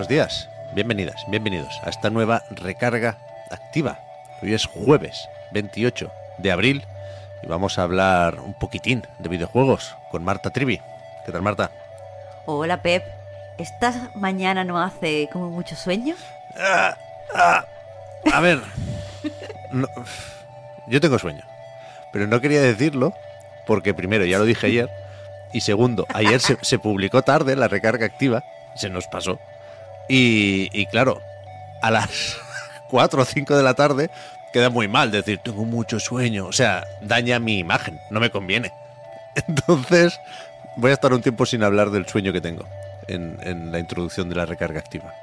Buenos días, bienvenidas, bienvenidos a esta nueva recarga activa. Hoy es jueves 28 de abril y vamos a hablar un poquitín de videojuegos con Marta Trivi. ¿Qué tal, Marta? Hola Pep, ¿esta mañana no hace como mucho sueño? Ah, ah, a ver, no- yo tengo sueño, pero no quería decirlo porque primero, ya lo dije ayer, y segundo, ayer se, se publicó tarde la recarga activa, se nos pasó, y, y claro, a las 4 o 5 de la tarde queda muy mal decir, tengo mucho sueño, o sea, daña mi imagen, no me conviene. Entonces, voy a estar un tiempo sin hablar del sueño que tengo en, en la introducción de la recarga activa.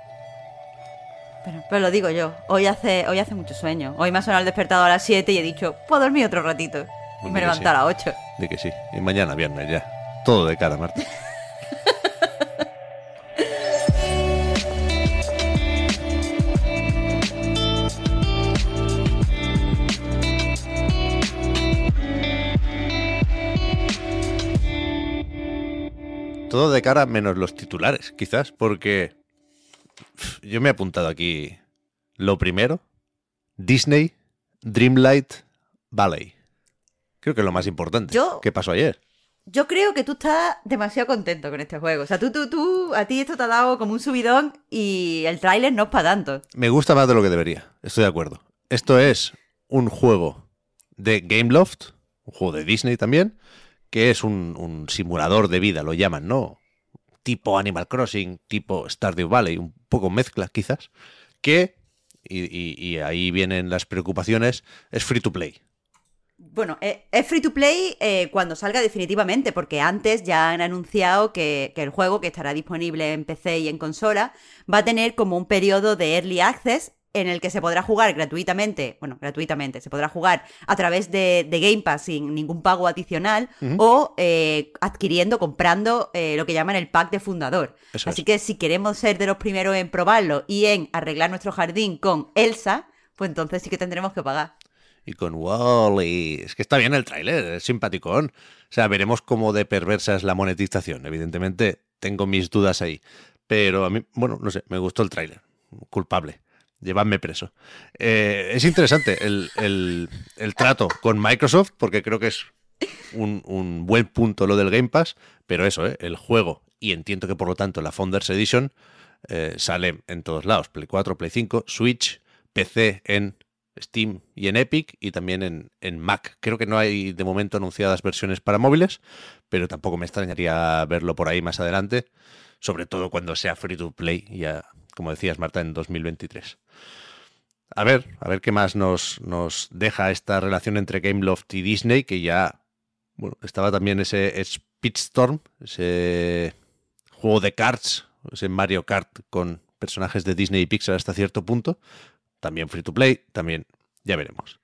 Pero, pero lo digo yo, hoy hace, hoy hace mucho sueño. Hoy me ha sonado el despertador a las 7 y he dicho, puedo dormir otro ratito. Y Pues me mira, levanto a las 8. De que sí. Y mañana viernes ya. Todo de cara, Marta. Todo de cara menos los titulares, quizás, porque yo me he apuntado aquí lo primero, Disney Dreamlight Valley. Creo que es lo más importante. Yo- ¿Qué pasó ayer? Yo creo que tú estás demasiado contento con este juego. O sea, tú, tú, tú, a ti esto te ha dado como un subidón y el tráiler no es para tanto. Me gusta más de lo que debería. Estoy de acuerdo. Esto es un juego de Gameloft, un juego de Disney también, que es un, un simulador de vida, lo llaman, ¿no? Tipo Animal Crossing, tipo Stardew Valley, un poco mezcla quizás, que, y, y- ahí vienen las preocupaciones, es free to play. Bueno, eh, es free to play eh, cuando salga definitivamente, porque antes ya han anunciado que, que el juego, que estará disponible en PC y en consola, va a tener como un periodo de early access en el que se podrá jugar gratuitamente, bueno, gratuitamente, se podrá jugar a través de, de Game Pass sin ningún pago adicional o eh, adquiriendo, comprando eh, lo que llaman el pack de fundador. Eso Así es. que si queremos ser de los primeros en probarlo y en arreglar nuestro jardín con Elsa, pues entonces sí que tendremos que pagar. Y con Wally. Es que está bien el tráiler, es simpaticón. O sea, veremos cómo de perversa es la monetización. Evidentemente, tengo mis dudas ahí. Pero a mí, bueno, no sé, me gustó el tráiler. Culpable. Llevadme preso. Eh, es interesante el, el- el trato con Microsoft, porque creo que es un, un buen punto lo del Game Pass, pero eso, ¿eh? el juego, y entiendo que por lo tanto la Founders Edition eh, sale en todos lados, Play 4, Play 5, Switch, PC en Steam y en Epic y también en, en Mac. Creo que no hay de momento anunciadas versiones para móviles, pero tampoco me extrañaría verlo por ahí más adelante, sobre todo cuando sea free to play, ya como decías Marta, en 2023. A ver, a ver qué más nos, nos deja esta relación entre Gameloft y Disney, que ya bueno, estaba también ese Speedstorm, ese juego de cards, ese Mario Kart con personajes de Disney y Pixar hasta cierto punto. También free to play, también ya veremos.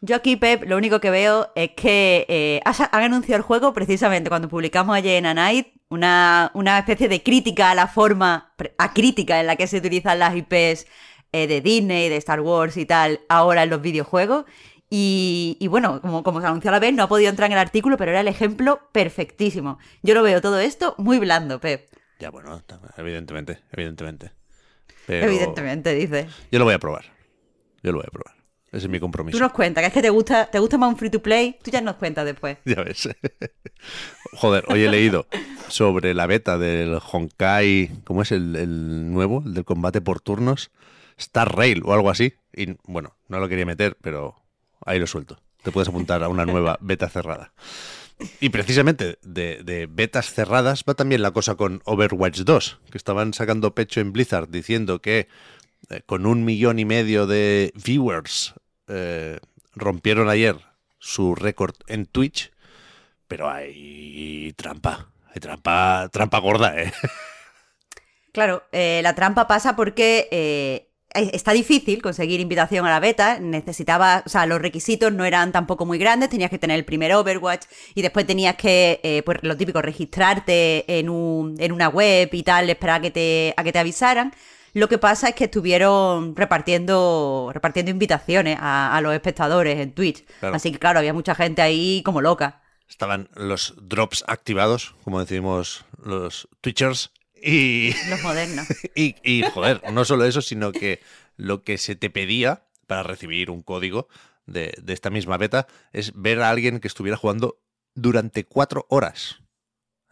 Yo aquí, Pep, lo único que veo es que eh, han anunciado el juego precisamente cuando publicamos ayer en A Night una, una especie de crítica a la forma, a crítica en la que se utilizan las IPs eh, de Disney, de Star Wars y tal, ahora en los videojuegos. Y, y bueno, como, como se anunció a la vez, no ha podido entrar en el artículo, pero era el ejemplo perfectísimo. Yo lo veo todo esto muy blando, Pep. Ya bueno, evidentemente, evidentemente. Pero Evidentemente, dice. Yo lo voy a probar. Yo lo voy a probar. Ese es mi compromiso. Tú nos cuentas, que es que te gusta, te gusta más un free to play, tú ya nos cuentas después. Ya ves. Joder, hoy he leído sobre la beta del Honkai, ¿cómo es el, el nuevo? El del combate por turnos. Star Rail o algo así. Y bueno, no lo quería meter, pero ahí lo suelto. Te puedes apuntar a una nueva beta cerrada. Y precisamente de, de betas cerradas va también la cosa con Overwatch 2, que estaban sacando pecho en Blizzard diciendo que eh, con un millón y medio de viewers eh, rompieron ayer su récord en Twitch, pero hay trampa. Hay trampa, trampa gorda, ¿eh? Claro, eh, la trampa pasa porque eh, está difícil conseguir invitación a la beta. Necesitaba, o sea, los requisitos no eran tampoco muy grandes. Tenías que tener el primer Overwatch y después tenías que, eh, pues lo típico, registrarte en, un, en una web y tal, esperar a que te, a que te avisaran. Lo que pasa es que estuvieron repartiendo, repartiendo invitaciones a, a los espectadores en Twitch. Claro. Así que, claro, había mucha gente ahí como loca. Estaban los drops activados, como decimos los Twitchers, y, Los modernos. y, y, joder, no solo eso, sino que lo que se te pedía para recibir un código de, de esta misma beta es ver a alguien que estuviera jugando durante cuatro horas.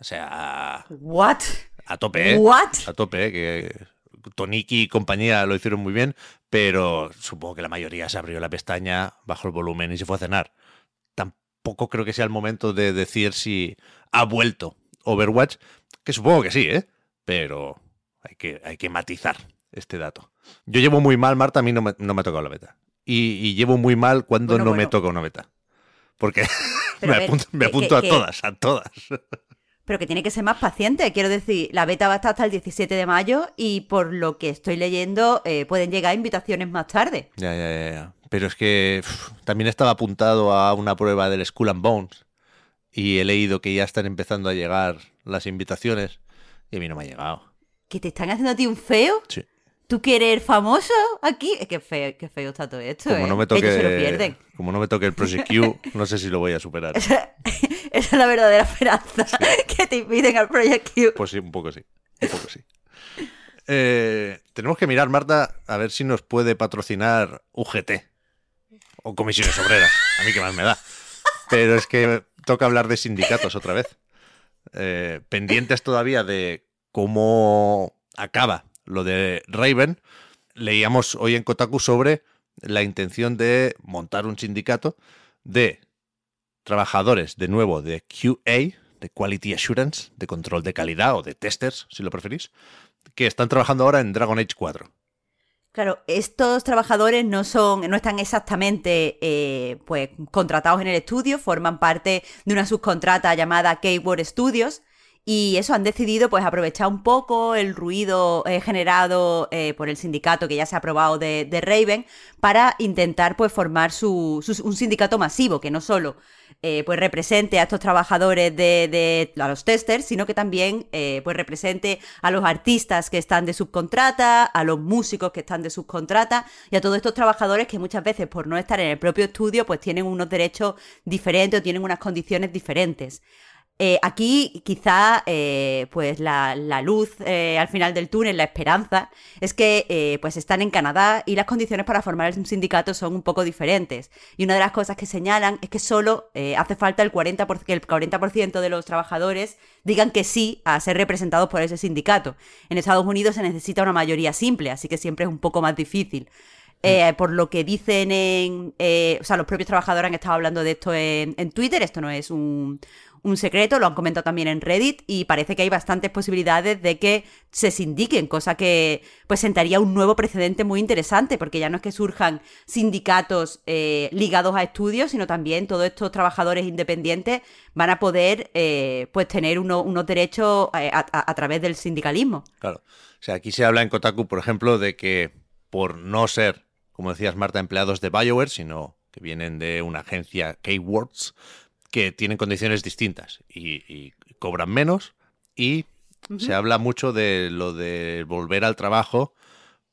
O sea, ¿What? a tope, ¿eh? ¿What? A tope, ¿eh? que Toniki y compañía lo hicieron muy bien, pero supongo que la mayoría se abrió la pestaña, bajó el volumen y se fue a cenar. Tampoco creo que sea el momento de decir si ha vuelto Overwatch, que supongo que sí, ¿eh? Pero hay que, hay que matizar este dato. Yo llevo muy mal, Marta, a mí no me, no me ha tocado la beta. Y, y llevo muy mal cuando Bueno, no me toca una beta. Porque me ver, apunto, me que- apunto que- a todas, a todas. Pero que tiene que ser más paciente. Quiero decir, la beta va a estar hasta el 17 de mayo y por lo que estoy leyendo eh, pueden llegar invitaciones más tarde. Ya, ya, ya, ya. Pero es que también estaba apuntado a una prueba del Skull and Bones y he leído que ya están empezando a llegar las invitaciones y a mí no me ha llegado. ¿Que te están haciendo a ti un feo? Sí. ¿Tú quieres ser famoso aquí? Es que feo, qué feo está todo esto, Como ¿eh? no me Ellos se lo toque, pierden. como no me toque el Project Q, no sé si lo voy a superar. Esa es la verdadera esperanza que te inviten al Project Q. Pues sí, un poco sí. Un poco sí. Eh, tenemos que mirar, Marta, a ver si nos puede patrocinar UGT o comisiones obreras. A mí que más me da. Pero es que toca hablar de sindicatos otra vez. Eh, pendientes todavía de cómo acaba lo de Raven. Leíamos hoy en Kotaku sobre la intención de montar un sindicato de trabajadores, de nuevo, de QA, de Quality Assurance, de control de calidad o de testers, si lo preferís, que están trabajando ahora en Dragon Age 4. Claro, estos trabajadores no son, no están exactamente eh, pues contratados en el estudio, forman parte de una subcontrata llamada Keyword Studios. Y eso han decidido pues aprovechar un poco el ruido eh, generado eh, por el sindicato que ya se ha aprobado de, de Raven para intentar pues formar su, su- un sindicato masivo que no solo eh, pues represente a estos trabajadores de, de- a los testers, sino que también eh, pues represente a los artistas que están de subcontrata, a los músicos que están de subcontrata y a todos estos trabajadores que muchas veces por no estar en el propio estudio pues tienen unos derechos diferentes o tienen unas condiciones diferentes. Eh, aquí quizá eh, pues la, la luz eh, al final del túnel, la esperanza, es que pues están en Canadá y las condiciones para formar un sindicato son un poco diferentes. Y una de las cosas que señalan es que solo hace falta el 40%, que el 40% de los trabajadores digan que sí a ser representados por ese sindicato. En Estados Unidos se necesita una mayoría simple, así que siempre es un poco más difícil. Eh, por lo que dicen en. eh, o sea, los propios trabajadores han estado hablando de esto en, en Twitter. Esto no es un, un secreto, lo han comentado también en Reddit. Y parece que hay bastantes posibilidades de que se sindiquen, cosa que pues sentaría un nuevo precedente muy interesante, porque ya no es que surjan sindicatos eh, ligados a estudios, sino también todos estos trabajadores independientes van a poder eh, pues tener uno- unos derechos eh, a- través del sindicalismo. Claro. O sea, aquí se habla en Kotaku, por ejemplo, de que por no ser, como decías Marta, empleados de BioWare, sino que vienen de una agencia Keywords, que tienen condiciones distintas y, y cobran menos. Y se habla mucho de lo de volver al trabajo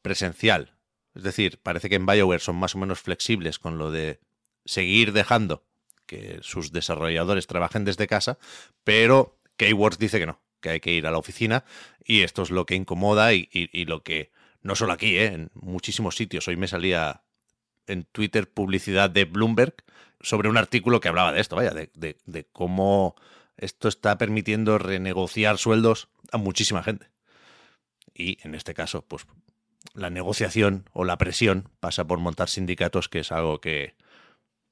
presencial. Es decir, parece que en BioWare son más o menos flexibles con lo de seguir dejando que sus desarrolladores trabajen desde casa, pero Keywords dice que no, que hay que ir a la oficina y esto es lo que incomoda y, y- y lo que, no solo aquí, ¿eh? en muchísimos sitios. Hoy me salía en Twitter publicidad de Bloomberg sobre un artículo que hablaba de esto, vaya, de, de- de cómo esto está permitiendo renegociar sueldos a muchísima gente. Y en este caso, pues la negociación o la presión pasa por montar sindicatos, que es algo que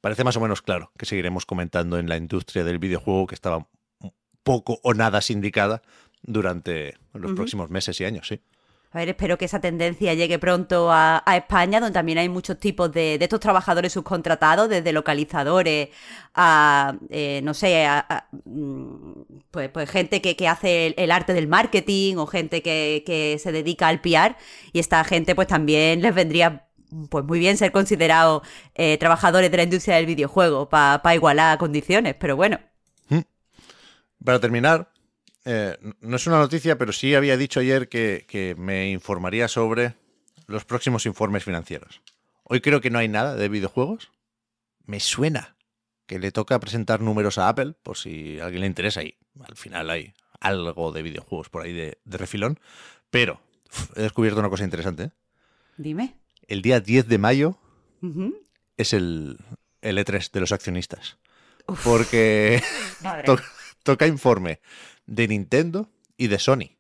parece más o menos claro, que seguiremos comentando en la industria del videojuego que estaba poco o nada sindicada durante los próximos meses y años, sí. A ver, espero que esa tendencia llegue pronto a, España, donde también hay muchos tipos de, estos trabajadores subcontratados, desde localizadores a, eh, no sé, mm, pues, pues, gente que, hace el, arte del marketing o gente que, se dedica al PR. Y esta gente pues también les vendría pues muy bien ser considerados eh, trabajadores de la industria del videojuego para igualar condiciones, pero bueno. Hmm. Para terminar, eh, no es una noticia, pero sí había dicho ayer que, me informaría sobre los próximos informes financieros. Hoy creo que no hay nada de videojuegos. Me suena que le toca presentar números a Apple, por si a alguien le interesa, y al final hay algo de videojuegos por ahí de, refilón. Pero he descubierto una cosa interesante. ¿eh? Dime. El día 10 de mayo es el, el, E3 de los accionistas. Porque toca informe de Nintendo y de Sony.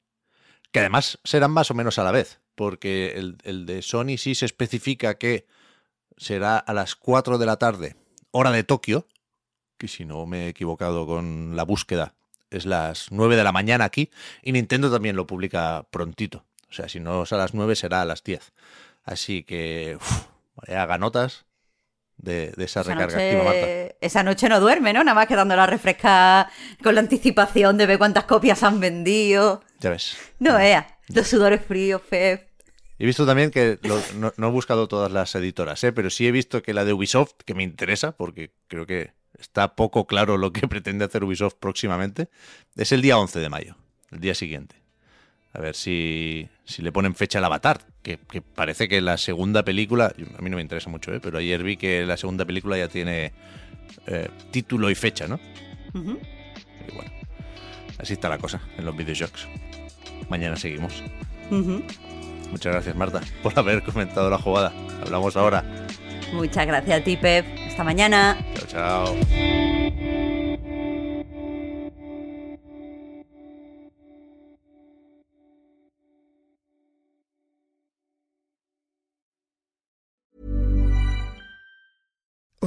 Que además serán más o menos a la vez, porque el, de Sony sí se especifica que será a las 4 de la tarde, hora de Tokio, que si no me he equivocado con la búsqueda, es las 9 de la mañana aquí, y Nintendo también lo publica prontito. O sea, si no es a las 9 será a las 10. Así que, haga notas de, esa, recarga activa, Esa noche no duerme, ¿no? Nada más quedando la refresca con la anticipación de ver cuántas copias han vendido. Ya ves. No vea, los sudores fríos, Feb. He visto también que no, he buscado todas las editoras, ¿eh? pero sí he visto que la de Ubisoft, que me interesa, porque creo que está poco claro lo que pretende hacer Ubisoft próximamente, es el día 11 de mayo, el día siguiente. A ver si, si le ponen fecha al avatar, que, parece que la segunda película, a mí no me interesa mucho, ¿eh? pero ayer vi que la segunda película ya tiene eh, título y fecha, ¿no? Y bueno, así está la cosa en los videojuegos. Mañana seguimos. Muchas gracias, Marta, por haber comentado la jugada. Hablamos ahora. Muchas gracias a ti, Pep. Hasta mañana. Chao, chao.